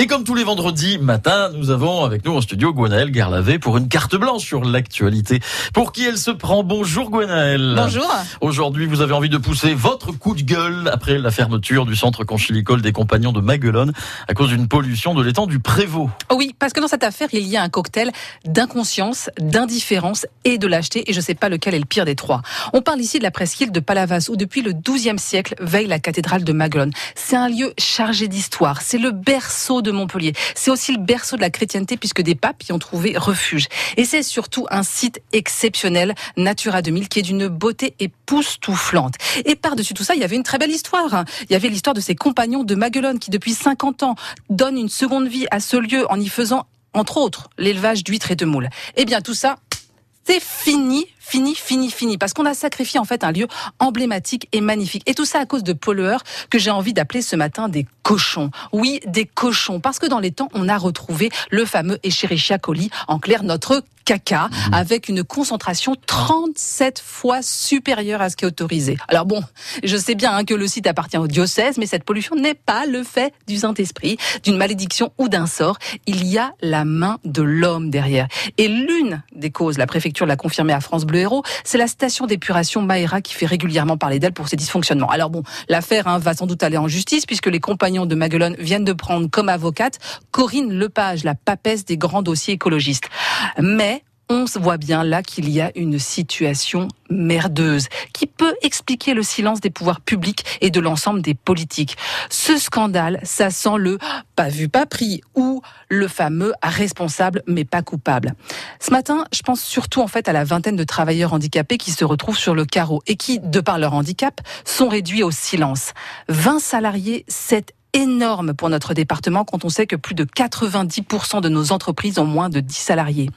Et comme tous les vendredis matin, nous avons avec nous en studio Gwenaëlle Garlavé pour une carte blanche sur l'actualité. Pour qui elle se prend Bonjour Gwenaëlle. Bonjour. Aujourd'hui, vous avez envie de pousser votre coup de gueule après la fermeture du centre conchilicole des compagnons de Maguelone à cause d'une pollution de l'étang du Prévost. Oui, parce que dans cette affaire, il y a un cocktail d'inconscience, d'indifférence et de lâcheté, et je ne sais pas lequel est le pire des trois. On parle ici de la presqu'île de Palavas, où depuis le XIIe siècle veille la cathédrale de Maguelone. C'est un lieu chargé d'histoire, c'est le berceau de Montpellier. C'est aussi le berceau de la chrétienté puisque des papes y ont trouvé refuge. Et c'est surtout un site exceptionnel, Natura 2000, qui est d'une beauté époustouflante. Et par-dessus tout ça, il y avait une très belle histoire. Il y avait l'histoire de ces compagnons de Maguelone qui, depuis 50 ans, donnent une seconde vie à ce lieu en y faisant, entre autres, l'élevage d'huîtres et de moules. Eh bien, tout ça, c'est fini, fini, fini, fini, parce qu'on a sacrifié en fait un lieu emblématique et magnifique. Et tout ça à cause de pollueurs que j'ai envie d'appeler ce matin des cochons. Oui, des cochons, parce que dans les temps, on a retrouvé le fameux Escherichia coli, en clair notre caca, mmh. avec une concentration 37 fois supérieure à ce qui est autorisé. Alors bon, je sais bien hein, que le site appartient au diocèse, mais cette pollution n'est pas le fait du Saint-Esprit, d'une malédiction ou d'un sort. Il y a la main de l'homme derrière. Et l'une des causes, la préfecture l'a confirmé à France Bleu Héros, c'est la station d'épuration Maera qui fait régulièrement parler d'elle pour ses dysfonctionnements. Alors bon, l'affaire hein, va sans doute aller en justice puisque les compagnons de Maguelone viennent de prendre comme avocate Corinne Lepage, la papesse des grands dossiers écologistes. Mais on voit bien là qu'il y a une situation merdeuse qui peut expliquer le silence des pouvoirs publics et de l'ensemble des politiques. Ce scandale, ça sent le pas vu, pas pris ou le fameux responsable mais pas coupable. Ce matin, je pense surtout en fait à la vingtaine de travailleurs handicapés qui se retrouvent sur le carreau et qui, de par leur handicap, sont réduits au silence. 20 salariés, 7 énorme pour notre département quand on sait que plus de 90% de nos entreprises ont moins de 10 salariés.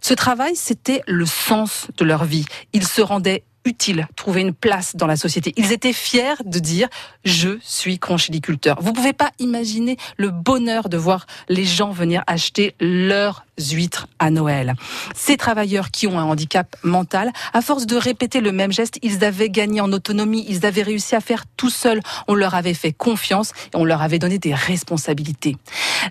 Ce travail, c'était le sens de leur vie. Ils se rendaient utile, trouver une place dans la société. Ils étaient fiers de dire je suis conchiliculteur. Vous pouvez pas imaginer le bonheur de voir les gens venir acheter leurs huîtres à Noël. Ces travailleurs qui ont un handicap mental, à force de répéter le même geste, ils avaient gagné en autonomie, ils avaient réussi à faire tout seuls. On leur avait fait confiance et on leur avait donné des responsabilités.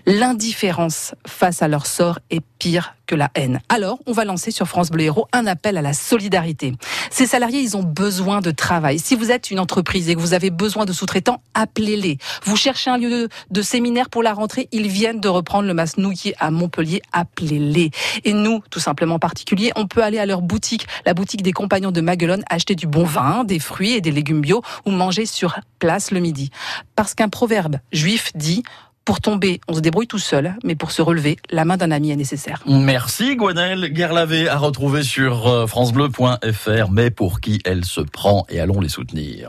L'indifférence face à leur sort est pire que la haine. Alors, on va lancer sur France Bleu Héros un appel à la solidarité. Ces salariés, ils ont besoin de travail. Si vous êtes une entreprise et que vous avez besoin de sous-traitants, appelez-les. Vous cherchez un lieu de, séminaire pour la rentrée, ils viennent de reprendre le mas nouillet à Montpellier, appelez-les. Et nous, tout simplement particuliers, on peut aller à leur boutique, la boutique des compagnons de Maguelone, acheter du bon vin, des fruits et des légumes bio ou manger sur place le midi. Parce qu'un proverbe juif dit pour tomber, on se débrouille tout seul, mais pour se relever, la main d'un ami est nécessaire. Merci Gwenaëlle Guerlavé à retrouver sur francebleu.fr, mais pour qui elle se prend et allons les soutenir.